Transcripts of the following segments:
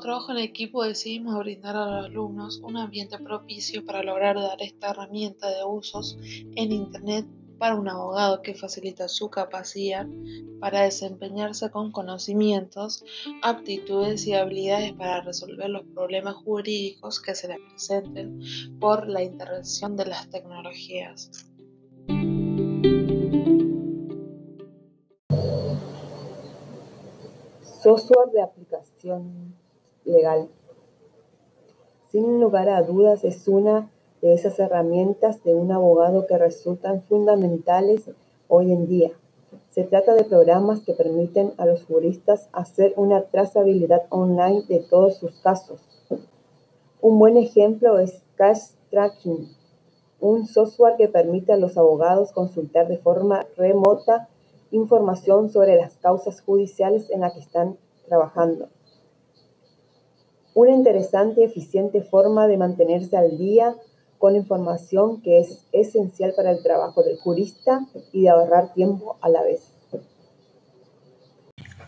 trabajo en equipo decidimos brindar a los alumnos un ambiente propicio para lograr dar esta herramienta de usos en Internet para un abogado que facilita su capacidad para desempeñarse con conocimientos, aptitudes y habilidades para resolver los problemas jurídicos que se le presenten por la intervención de las tecnologías. Software de aplicación legal. Sin lugar a dudas es una de esas herramientas de un abogado que resultan fundamentales hoy en día. Se trata de programas que permiten a los juristas hacer una trazabilidad online de todos sus casos. Un buen ejemplo es Cash Tracking, un software que permite a los abogados consultar de forma remota información sobre las causas judiciales en las que están trabajando. Una interesante y eficiente forma de mantenerse al día con información que es esencial para el trabajo del jurista y de ahorrar tiempo a la vez.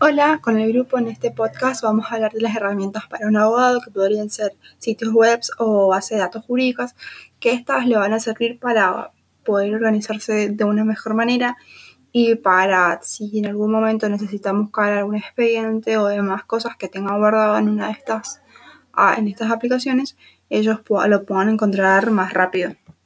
Hola, con el grupo en este podcast vamos a hablar de las herramientas para un abogado que podrían ser sitios web o base de datos jurídicas, que estas le van a servir para poder organizarse de una mejor manera y para si en algún momento necesitamos buscar algún expediente o demás cosas que tenga guardado en una de estas, ah, en estas aplicaciones, ellos lo puedan encontrar más rápido.